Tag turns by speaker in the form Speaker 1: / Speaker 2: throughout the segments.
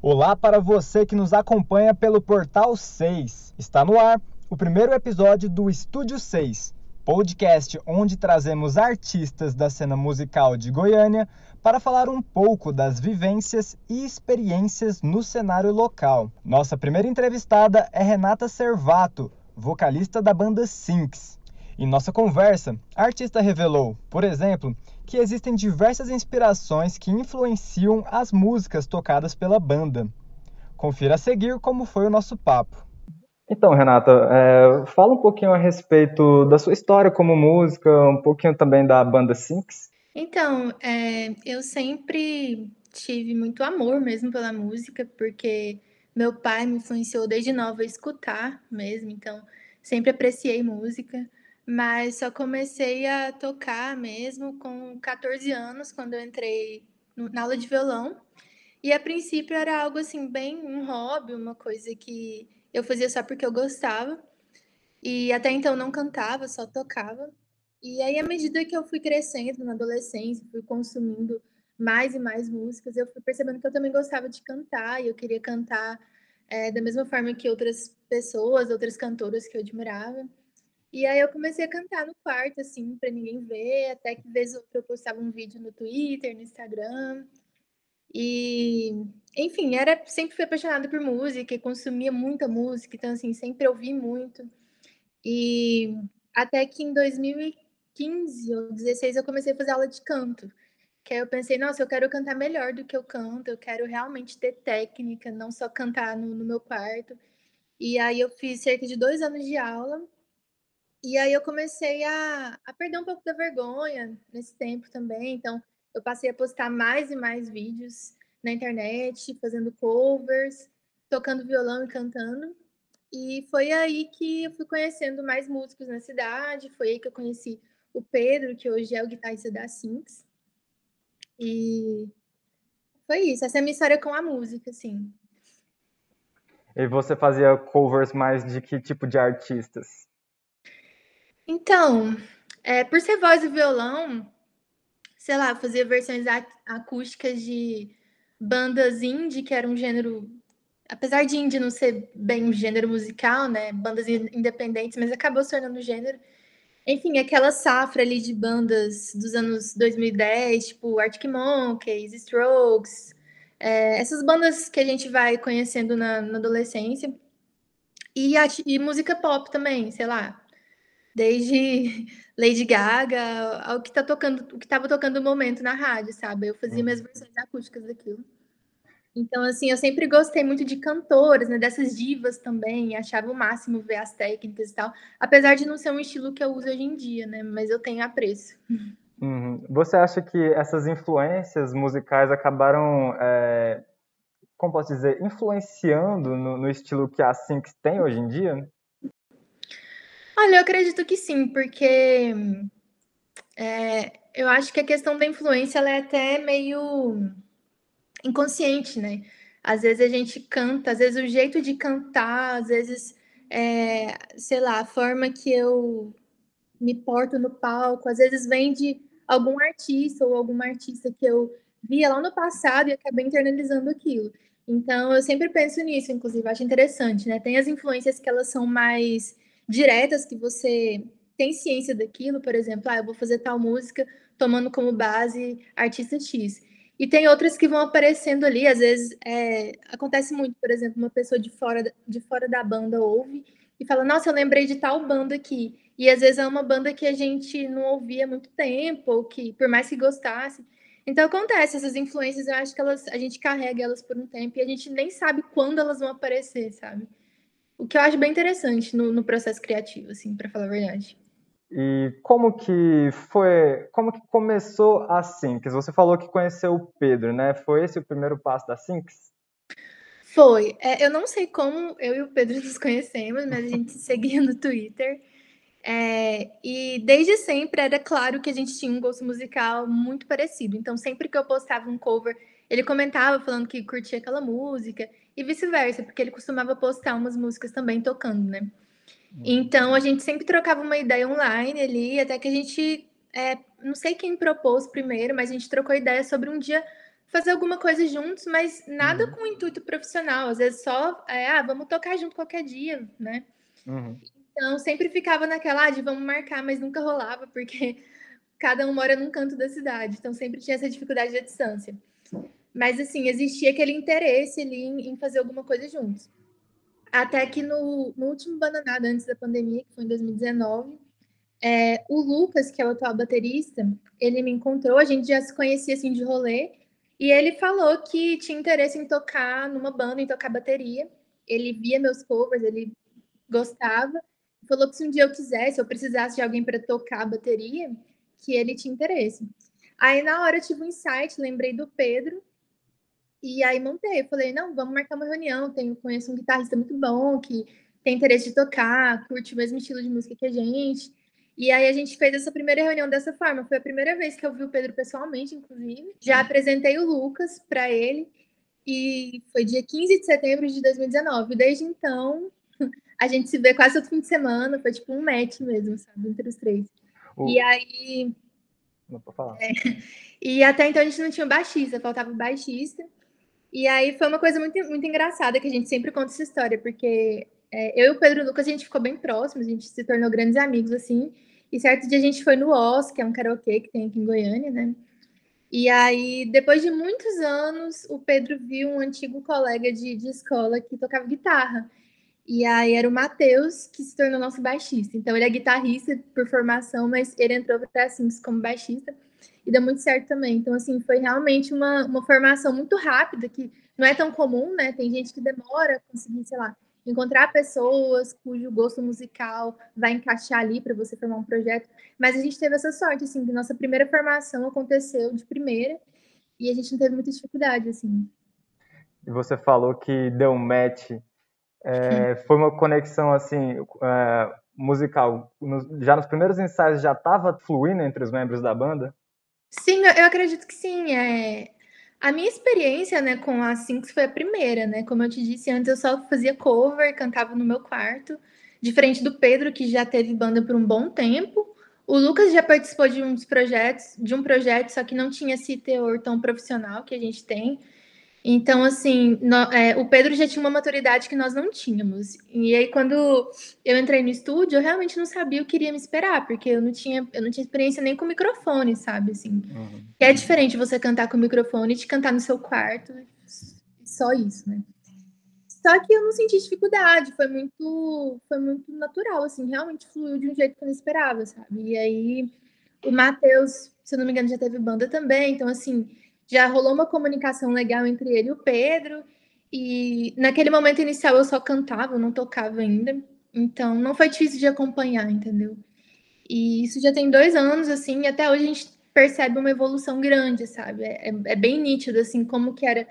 Speaker 1: Olá para você que nos acompanha pelo Portal 6. Está no ar o primeiro episódio do Estúdio 6, podcast onde trazemos artistas da cena musical de Goiânia para falar um pouco das vivências e experiências no cenário local. Nossa primeira entrevistada é Renata Servato, vocalista da banda Sinks. Em nossa conversa, a artista revelou, por exemplo, que existem diversas inspirações que influenciam as músicas tocadas pela banda. Confira a seguir como foi o nosso papo. Então, Renata, é, fala um pouquinho a respeito da sua história como música, um pouquinho também da banda Sinks.
Speaker 2: Então, é, eu sempre tive muito amor mesmo pela música, porque meu pai me influenciou desde nova a escutar mesmo, então sempre apreciei música mas só comecei a tocar mesmo com 14 anos, quando eu entrei na aula de violão. E a princípio era algo assim, bem um hobby, uma coisa que eu fazia só porque eu gostava. E até então não cantava, só tocava. E aí, à medida que eu fui crescendo na adolescência, fui consumindo mais e mais músicas, eu fui percebendo que eu também gostava de cantar, e eu queria cantar é, da mesma forma que outras pessoas, outras cantoras que eu admirava. E aí eu comecei a cantar no quarto, assim, para ninguém ver, até que vez eu postava um vídeo no Twitter, no Instagram. E, enfim, era sempre fui apaixonada por música e consumia muita música, então assim, sempre ouvi muito. E até que em 2015 ou 2016 eu comecei a fazer aula de canto. Que aí eu pensei, nossa, eu quero cantar melhor do que eu canto, eu quero realmente ter técnica, não só cantar no, no meu quarto. E aí eu fiz cerca de dois anos de aula e aí eu comecei a, a perder um pouco da vergonha nesse tempo também. Então, eu passei a postar mais e mais vídeos na internet, fazendo covers, tocando violão e cantando. E foi aí que eu fui conhecendo mais músicos na cidade. Foi aí que eu conheci o Pedro, que hoje é o guitarrista da Sinks. E foi isso. Essa é a minha história com a música, assim.
Speaker 1: E você fazia covers mais de que tipo de artistas?
Speaker 2: Então, é, por ser voz e violão, sei lá, fazia versões acústicas de bandas indie, que era um gênero. Apesar de indie não ser bem um gênero musical, né? Bandas independentes, mas acabou se tornando gênero. Enfim, aquela safra ali de bandas dos anos 2010, tipo Arctic Monkeys, Strokes, é, essas bandas que a gente vai conhecendo na, na adolescência. E, a, e música pop também, sei lá, desde Lady Gaga ao que tá tocando, o que estava tocando no momento na rádio, sabe? Eu fazia minhas uhum. versões acústicas daquilo. Então, assim, eu sempre gostei muito de cantoras, né? Dessas divas também, achava o máximo ver as técnicas e tal. Apesar de não ser um estilo que eu uso hoje em dia, né? Mas eu tenho apreço.
Speaker 1: Uhum. Você acha que essas influências musicais acabaram, é, como posso dizer, influenciando no, no estilo que a Sync tem hoje em dia?
Speaker 2: Olha, eu acredito que sim, porque é, eu acho que a questão da influência ela é até meio inconsciente, né? Às vezes a gente canta, às vezes o jeito de cantar, às vezes, é, sei lá, a forma que eu me porto no palco, às vezes vem de algum artista ou alguma artista que eu via lá no passado e acabei internalizando aquilo. Então, eu sempre penso nisso, inclusive, acho interessante, né? Tem as influências que elas são mais diretas que você tem ciência daquilo, por exemplo, ah, eu vou fazer tal música tomando como base artista X. E tem outras que vão aparecendo ali, às vezes é, acontece muito, por exemplo, uma pessoa de fora, de fora da banda ouve e fala, nossa, eu lembrei de tal banda aqui. E às vezes é uma banda que a gente não ouvia há muito tempo, ou que, por mais que gostasse. Então acontece, essas influências, eu acho que elas, a gente carrega elas por um tempo e a gente nem sabe quando elas vão aparecer, sabe? O que eu acho bem interessante no, no processo criativo, assim, para falar a verdade.
Speaker 1: E como que foi, como que começou a Sinks? Você falou que conheceu o Pedro, né? Foi esse o primeiro passo da Sinks?
Speaker 2: Foi. É, eu não sei como eu e o Pedro nos conhecemos, mas a gente seguia no Twitter. É, e desde sempre era claro que a gente tinha um gosto musical muito parecido. Então, sempre que eu postava um cover, ele comentava falando que curtia aquela música e vice-versa, porque ele costumava postar umas músicas também tocando, né? Uhum. Então a gente sempre trocava uma ideia online ali, até que a gente, é, não sei quem propôs primeiro, mas a gente trocou ideia sobre um dia fazer alguma coisa juntos, mas nada uhum. com intuito profissional. Às vezes só, é, ah, vamos tocar junto qualquer dia, né? Uhum. Então sempre ficava naquela ah, de vamos marcar, mas nunca rolava, porque cada um mora num canto da cidade, então sempre tinha essa dificuldade da distância. Mas assim, existia aquele interesse ali em, em fazer alguma coisa juntos. Até que no, no último Bananada, antes da pandemia, que foi em 2019, é, o Lucas, que é o atual baterista, ele me encontrou, a gente já se conhecia assim de rolê, e ele falou que tinha interesse em tocar numa banda, em tocar bateria. Ele via meus covers, ele gostava. Falou que se um dia eu quisesse, eu precisasse de alguém para tocar bateria, que ele tinha interesse. Aí na hora eu tive um insight, lembrei do Pedro, e aí montei. Eu falei, não, vamos marcar uma reunião. Tenho, conheço um guitarrista muito bom que tem interesse de tocar, curte o mesmo estilo de música que a gente. E aí a gente fez essa primeira reunião dessa forma. Foi a primeira vez que eu vi o Pedro pessoalmente, inclusive. Já apresentei o Lucas para ele. E foi dia 15 de setembro de 2019. Desde então, a gente se vê quase todo fim de semana. Foi tipo um match mesmo, sabe? Entre os três. O... E aí.
Speaker 1: Não pode falar.
Speaker 2: É. E até então a gente não tinha baixista, faltava baixista. E aí foi uma coisa muito, muito engraçada que a gente sempre conta essa história, porque é, eu e o Pedro Lucas a gente ficou bem próximos, a gente se tornou grandes amigos assim. E certo dia a gente foi no Oz, que é um karaokê que tem aqui em Goiânia, né? E aí, depois de muitos anos, o Pedro viu um antigo colega de, de escola que tocava guitarra. E aí era o Matheus, que se tornou nosso baixista. Então ele é guitarrista por formação, mas ele entrou para a como baixista e deu muito certo também. Então, assim, foi realmente uma, uma formação muito rápida, que não é tão comum, né? Tem gente que demora a conseguir, sei lá, encontrar pessoas cujo gosto musical vai encaixar ali para você formar um projeto. Mas a gente teve essa sorte, assim, que nossa primeira formação aconteceu de primeira e a gente não teve muita dificuldade, assim.
Speaker 1: E você falou que deu um match. É, foi uma conexão, assim, é, musical. já nos primeiros ensaios já estava fluindo entre os membros da banda?
Speaker 2: Sim, eu acredito que sim. É, a minha experiência, né, com a Sinks foi a primeira, né? Como eu te disse antes, eu só fazia cover, cantava no meu quarto, diferente do Pedro, que já teve banda por um bom tempo. O Lucas já participou de uns projetos, de um projeto, só que não tinha esse teor tão profissional que a gente tem. Então, assim, no, é, o Pedro já tinha uma maturidade que nós não tínhamos. E aí, quando eu entrei no estúdio, eu realmente não sabia o que iria me esperar, porque eu não tinha, eu não tinha experiência nem com microfone, sabe? Assim, uhum. é diferente você cantar com o microfone e te cantar no seu quarto, só isso, né? Só que eu não senti dificuldade, foi muito, foi muito natural, assim, realmente fluiu de um jeito que eu não esperava, sabe? E aí, o Matheus, se eu não me engano, já teve banda também, então, assim já rolou uma comunicação legal entre ele e o Pedro. E naquele momento inicial eu só cantava, eu não tocava ainda. Então não foi difícil de acompanhar, entendeu? E isso já tem dois anos, assim, e até hoje a gente percebe uma evolução grande, sabe? É, é bem nítido, assim, como que era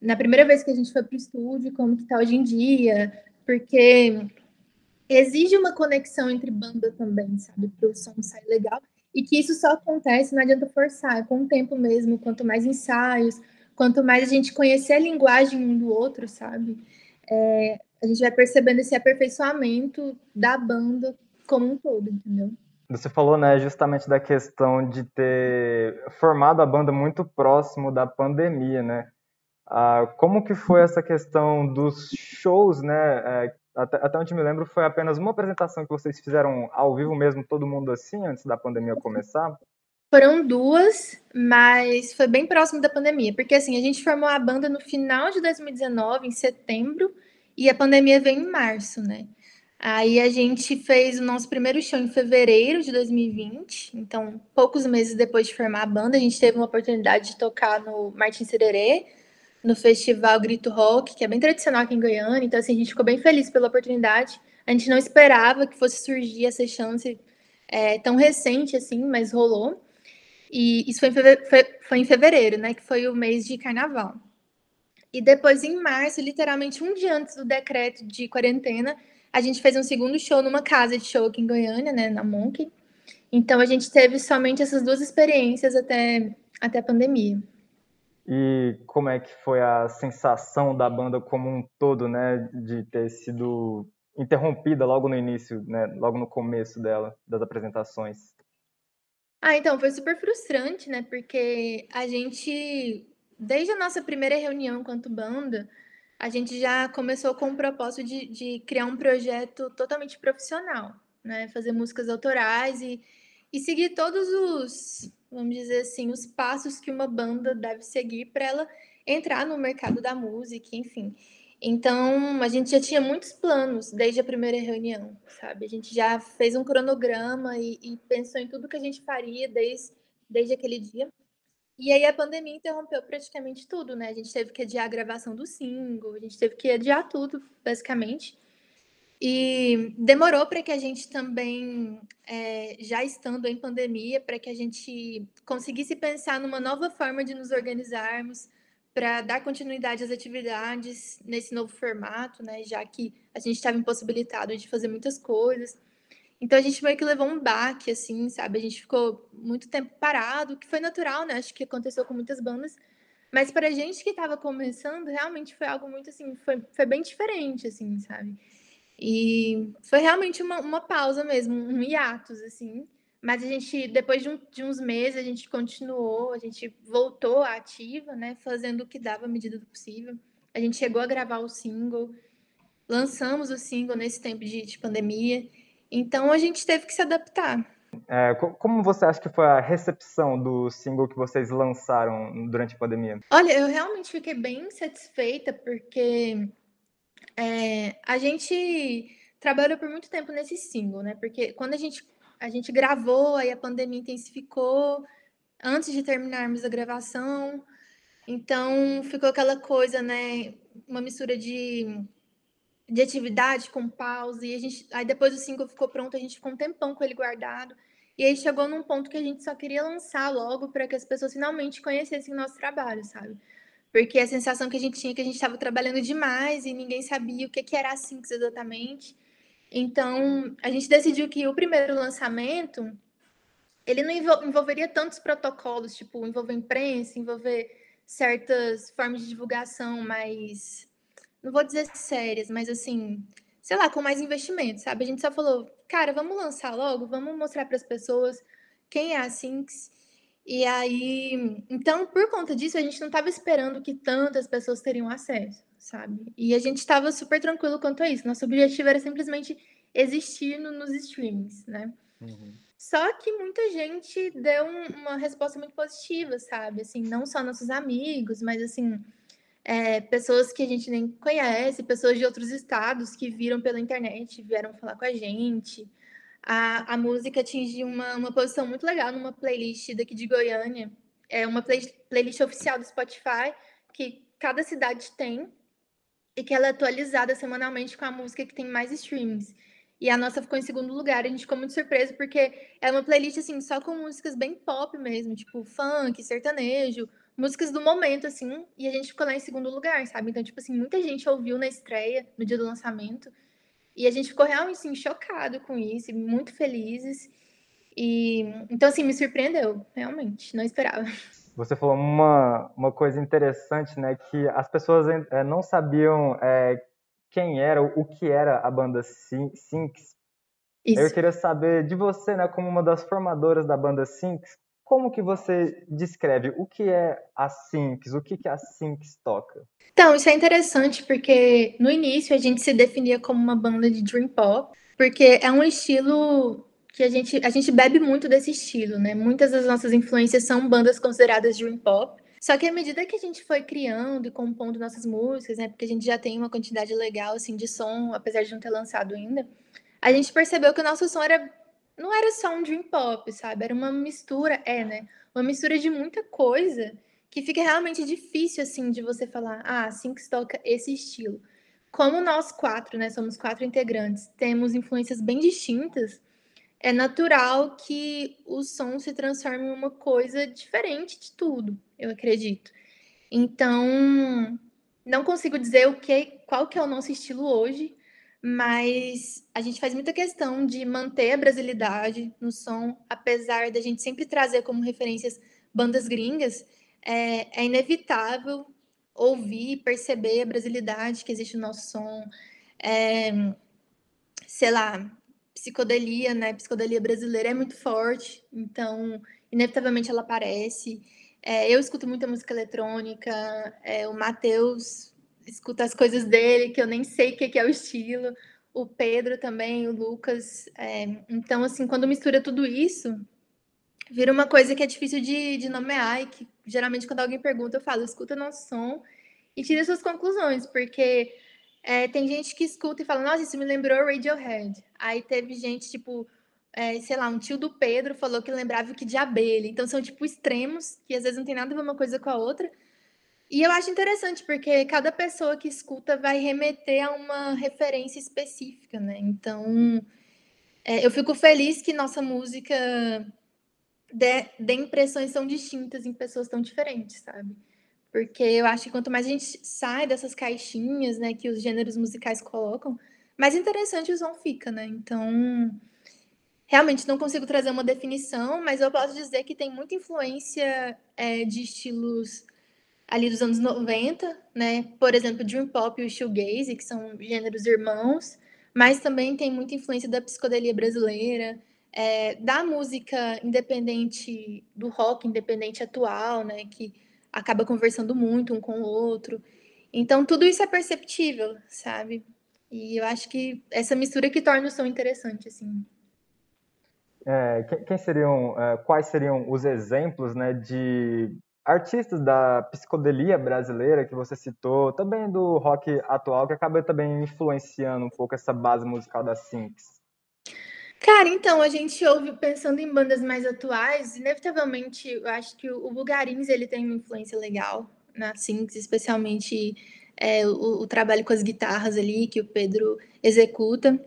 Speaker 2: na primeira vez que a gente foi para o estúdio, como que tá hoje em dia, porque exige uma conexão entre banda também, sabe? Para o som sair legal. E que isso só acontece, não adianta forçar, é com o tempo mesmo, quanto mais ensaios, quanto mais a gente conhecer a linguagem um do outro, sabe? É, a gente vai percebendo esse aperfeiçoamento da banda como um todo, entendeu?
Speaker 1: Você falou, né, justamente da questão de ter formado a banda muito próximo da pandemia, né? Ah, como que foi essa questão dos shows, né, é, até, até onde me lembro, foi apenas uma apresentação que vocês fizeram ao vivo mesmo, todo mundo assim, antes da pandemia começar?
Speaker 2: Foram duas, mas foi bem próximo da pandemia, porque assim, a gente formou a banda no final de 2019, em setembro, e a pandemia veio em março, né? Aí a gente fez o nosso primeiro show em fevereiro de 2020, então poucos meses depois de formar a banda, a gente teve uma oportunidade de tocar no Martin Sererê, no festival Grito Rock, que é bem tradicional aqui em Goiânia. Então, assim, a gente ficou bem feliz pela oportunidade. A gente não esperava que fosse surgir essa chance é, tão recente assim, mas rolou. E isso foi em, fevereiro, foi, foi em fevereiro, né? Que foi o mês de carnaval. E depois, em março, literalmente um dia antes do decreto de quarentena, a gente fez um segundo show numa casa de show aqui em Goiânia, né? Na Monkey. Então, a gente teve somente essas duas experiências até, até a pandemia
Speaker 1: e como é que foi a sensação da banda como um todo, né, de ter sido interrompida logo no início, né, logo no começo dela, das apresentações?
Speaker 2: Ah, então foi super frustrante, né, porque a gente desde a nossa primeira reunião enquanto banda, a gente já começou com o propósito de, de criar um projeto totalmente profissional, né? Fazer músicas autorais e, e seguir todos os, vamos dizer assim, os passos que uma banda deve seguir para ela entrar no mercado da música, enfim. Então, a gente já tinha muitos planos desde a primeira reunião, sabe? A gente já fez um cronograma e, e pensou em tudo que a gente faria desde, desde aquele dia. E aí a pandemia interrompeu praticamente tudo, né? A gente teve que adiar a gravação do single, a gente teve que adiar tudo, basicamente. E demorou para que a gente também, é, já estando em pandemia, para que a gente conseguisse pensar numa nova forma de nos organizarmos, para dar continuidade às atividades nesse novo formato, né? Já que a gente estava impossibilitado de fazer muitas coisas. Então a gente meio que levou um baque, assim, sabe? A gente ficou muito tempo parado, que foi natural, né? Acho que aconteceu com muitas bandas. Mas para a gente que estava começando, realmente foi algo muito assim, foi, foi bem diferente, assim, sabe? E foi realmente uma, uma pausa mesmo, um hiatus, assim. Mas a gente, depois de, um, de, uns meses, a gente continuou, a gente voltou à ativa, né? Fazendo o que dava à medida do possível. A gente chegou a gravar o single, lançamos o single nesse tempo de, de pandemia. Então a gente teve que se adaptar.
Speaker 1: É, como você acha que foi a recepção do single que vocês lançaram durante a pandemia?
Speaker 2: Olha, eu realmente fiquei bem satisfeita porque é, a gente trabalhou por muito tempo nesse single, né? Porque quando a gente a gente gravou, aí a pandemia intensificou antes de terminarmos a gravação. Então ficou aquela coisa, né? Uma mistura de, de atividade com pausa. E a gente, aí depois o single ficou pronto, a gente ficou um tempão com ele guardado. E aí chegou num ponto que a gente só queria lançar logo para que as pessoas finalmente conhecessem o nosso trabalho, sabe? Porque a sensação que a gente tinha é que a gente estava trabalhando demais e ninguém sabia o que, que era a Sinks exatamente. Então, a gente decidiu que o primeiro lançamento ele não envolveria tantos protocolos, tipo, envolver imprensa, envolver certas formas de divulgação mais, não vou dizer sérias, mas assim, sei lá, com mais investimento, sabe? A gente só falou, cara, vamos lançar logo, vamos mostrar para as pessoas quem é a Sinks. E aí, então, por conta disso, a gente não estava esperando que tantas pessoas teriam acesso sabe? E a gente estava super tranquilo quanto a isso. Nosso objetivo era simplesmente existir no, nos streamings, né? Uhum. Só que muita gente deu um, uma resposta muito positiva, sabe? Assim, não só nossos amigos, mas assim, é, pessoas que a gente nem conhece, pessoas de outros estados que viram pela internet, vieram falar com a gente. A, a música atingiu uma, uma posição muito legal numa playlist daqui de Goiânia. É uma play, playlist oficial do Spotify que cada cidade tem e que ela é atualizada semanalmente com a música que tem mais streams. E a nossa ficou em segundo lugar. A gente ficou muito surpreso porque é uma playlist assim só com músicas bem pop mesmo, tipo funk, sertanejo, músicas do momento assim, e a gente ficou lá em segundo lugar, sabe? Então, tipo assim, muita gente ouviu na estreia, no dia do lançamento, e a gente ficou realmente assim, chocado com isso, muito felizes. E então assim, me surpreendeu, realmente, não esperava.
Speaker 1: Você falou uma, uma coisa interessante, né? Que as pessoas é, não sabiam é, quem era, o que era a banda Sinks. Eu queria saber de você, né? Como uma das formadoras da banda Sinks, como que você descreve o que é a Sinks, o que, que a Sinks toca?
Speaker 2: Então, isso é interessante porque no início a gente se definia como uma banda de dream pop, porque é um estilo que a gente, a gente bebe muito desse estilo, né? Muitas das nossas influências são bandas consideradas dream pop. Só que à medida que a gente foi criando e compondo nossas músicas, né? Porque a gente já tem uma quantidade legal assim de som, apesar de não ter lançado ainda, a gente percebeu que o nosso som era não era só um dream pop, sabe? Era uma mistura, é, né? Uma mistura de muita coisa que fica realmente difícil assim de você falar, ah, assim que toca esse estilo. Como nós quatro, né, somos quatro integrantes, temos influências bem distintas, é natural que o som se transforme em uma coisa diferente de tudo, eu acredito. Então, não consigo dizer o que, qual que é o nosso estilo hoje, mas a gente faz muita questão de manter a brasilidade no som, apesar da gente sempre trazer como referências bandas gringas, é, é inevitável ouvir e perceber a brasilidade que existe no nosso som. É, sei lá, psicodelia, né? Psicodelia brasileira é muito forte, então, inevitavelmente ela aparece. É, eu escuto muita música eletrônica, é, o Matheus escuta as coisas dele, que eu nem sei o que, que é o estilo, o Pedro também, o Lucas. É, então, assim, quando mistura tudo isso, vira uma coisa que é difícil de, de nomear e que geralmente quando alguém pergunta, eu falo, escuta nosso som e tira suas conclusões, porque é, tem gente que escuta e fala, nossa, isso me lembrou Radiohead. Aí teve gente, tipo, é, sei lá, um tio do Pedro falou que lembrava o que de abelha. Então são, tipo, extremos, que às vezes não tem nada a ver uma coisa com a outra. E eu acho interessante, porque cada pessoa que escuta vai remeter a uma referência específica, né? Então, é, eu fico feliz que nossa música dê, dê impressões tão distintas em pessoas tão diferentes, sabe? Porque eu acho que quanto mais a gente sai dessas caixinhas, né, que os gêneros musicais colocam, mais interessante o som fica, né? Então, realmente não consigo trazer uma definição, mas eu posso dizer que tem muita influência é, de estilos ali dos anos 90, né? Por exemplo, Dream Pop e o Shoegaze, que são gêneros irmãos, mas também tem muita influência da psicodelia brasileira, é, da música independente, do rock independente atual, né? Que acaba conversando muito um com o outro. Então, tudo isso é perceptível, sabe? E eu acho que essa mistura que torna o som interessante, assim.
Speaker 1: É, quem seriam, é, quais seriam os exemplos, né, de artistas da psicodelia brasileira que você citou, também do rock atual, que acaba também influenciando um pouco essa base musical da Sinks?
Speaker 2: Cara, então, a gente ouve, pensando em bandas mais atuais, inevitavelmente, eu acho que o Bugarins, ele tem uma influência legal na Sinks, especialmente é, o, o, trabalho com as guitarras ali, que o Pedro executa.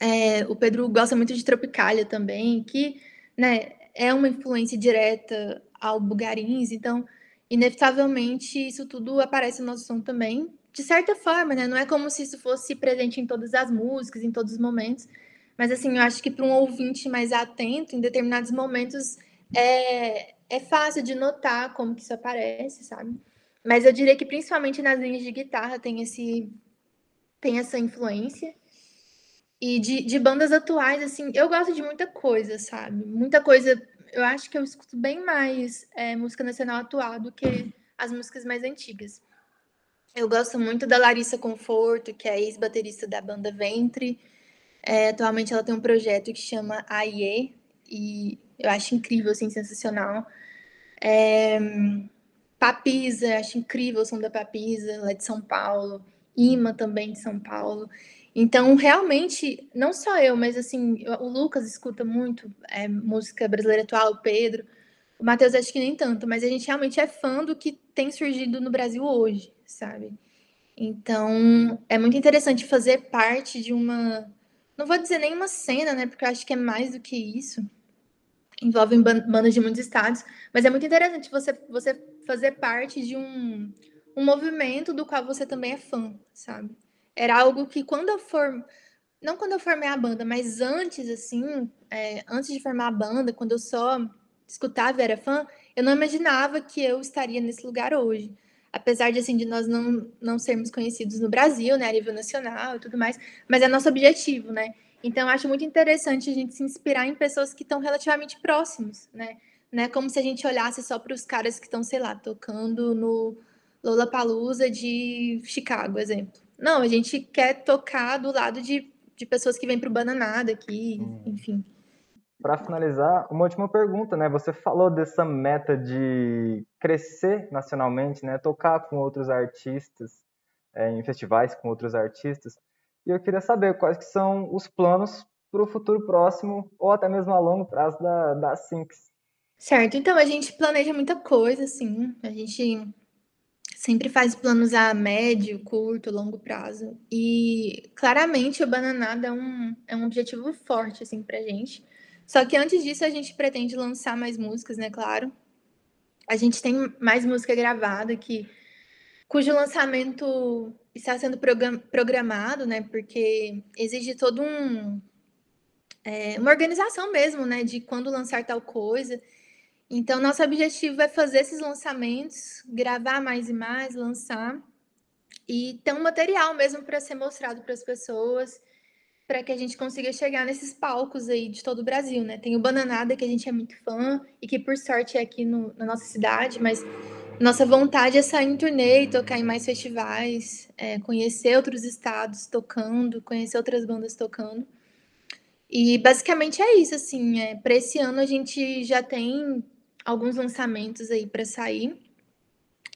Speaker 2: É, o Pedro gosta muito de Tropicália também, que né, é uma influência direta ao Bugarins, então, inevitavelmente, isso tudo aparece no nosso som também, de certa forma, né? Não é como se isso fosse presente em todas as músicas, em todos os momentos, mas assim, eu acho que para um ouvinte mais atento, em determinados momentos, é, é fácil de notar como que isso aparece, sabe? Mas eu diria que principalmente nas linhas de guitarra tem esse tem essa influência. E de, de bandas atuais, assim, eu gosto de muita coisa, sabe? Muita coisa. Eu acho que eu escuto bem mais é, música nacional atual do que as músicas mais antigas. Eu gosto muito da Larissa Conforto, que é ex-baterista da banda Ventre. É, atualmente ela tem um projeto que chama AIE, e eu acho incrível, assim, sensacional. É, Papisa, acho incrível o som da Papisa, lá de São Paulo. Ima também de São Paulo. Então, realmente, não só eu, mas assim, o Lucas escuta muito é, música brasileira atual, o Pedro. O Matheus acho que nem tanto, mas a gente realmente é fã do que tem surgido no Brasil hoje, sabe? Então, é muito interessante fazer parte de uma não vou dizer nenhuma cena, né? Porque eu acho que é mais do que isso. Envolvem bandas de muitos estados. Mas é muito interessante você, você fazer parte de um, um movimento do qual você também é fã, sabe? Era algo que quando eu for. Não quando eu formei a banda, mas antes, assim, é, antes de formar a banda, quando eu só escutava e era fã, eu não imaginava que eu estaria nesse lugar hoje apesar de assim de nós não, não sermos conhecidos no Brasil, né, a nível nacional e tudo mais, mas é nosso objetivo, né? Então acho muito interessante a gente se inspirar em pessoas que estão relativamente próximos, né? Não é como se a gente olhasse só para os caras que estão, sei lá, tocando no Lollapalooza de Chicago, exemplo. Não, a gente quer tocar do lado de, de pessoas que vêm para o Bananada aqui, hum. enfim
Speaker 1: para finalizar, uma última pergunta, né? Você falou dessa meta de crescer nacionalmente, né? Tocar com outros artistas, é, em festivais com outros artistas. E eu queria saber quais que são os planos para o futuro próximo ou até mesmo a longo prazo da, da Sinks.
Speaker 2: Certo, então a gente planeja muita coisa, assim. A gente sempre faz planos a médio, curto, longo prazo. E claramente o Bananada é um, é um objetivo forte, assim, pra gente. Só que antes disso, a gente pretende lançar mais músicas, né? Claro. A gente tem mais música gravada que cujo lançamento está sendo programado, né? Porque exige todo um é, uma organização mesmo, né? De quando lançar tal coisa. Então, nosso objetivo é fazer esses lançamentos, gravar mais e mais, lançar e ter um material mesmo para ser mostrado para as pessoas para que a gente consiga chegar nesses palcos aí de todo o Brasil, né? Tem o Bananada, que a gente é muito fã e que por sorte é aqui no, na nossa cidade, mas nossa vontade é sair em turnê e tocar em mais festivais, é, conhecer outros estados tocando, conhecer outras bandas tocando. E basicamente é isso, assim, é, para esse ano a gente já tem alguns lançamentos aí para sair.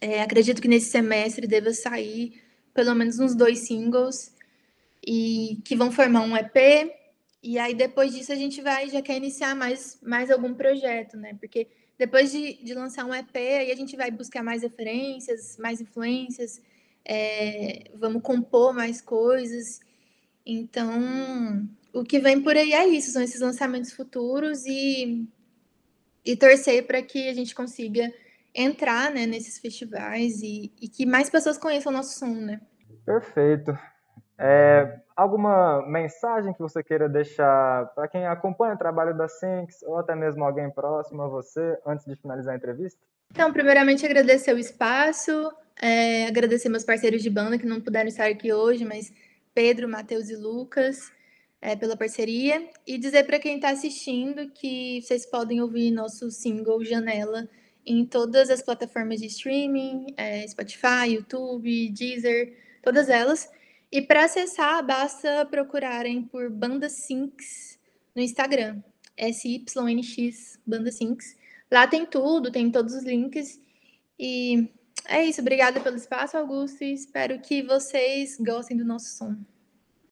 Speaker 2: É, acredito que nesse semestre deva sair pelo menos uns dois singles e que vão formar um EP. E aí depois disso a gente vai já quer iniciar mais, mais algum projeto, né? Porque depois de, de lançar um EP, aí a gente vai buscar mais referências, mais influências, é, vamos compor mais coisas. Então, o que vem por aí é isso, são esses lançamentos futuros e, e torcer para que a gente consiga entrar né, nesses festivais e, e que mais pessoas conheçam o nosso som, né?
Speaker 1: Perfeito. É, alguma mensagem que você queira deixar para quem acompanha o trabalho da Sinks ou até mesmo alguém próximo a você antes de finalizar a entrevista?
Speaker 2: Então, primeiramente agradecer o espaço, é, agradecer meus parceiros de banda que não puderam estar aqui hoje, mas Pedro, Matheus e Lucas é, pela parceria e dizer para quem está assistindo que vocês podem ouvir nosso single Janela em todas as plataformas de streaming, é, Spotify, YouTube, Deezer, todas elas. E para acessar, basta procurarem por Banda Sinks no Instagram. S-Y-N-X, Banda Sinks. Lá tem tudo, tem todos os links. E é isso. Obrigada pelo espaço, Augusto. E espero que vocês gostem do nosso som.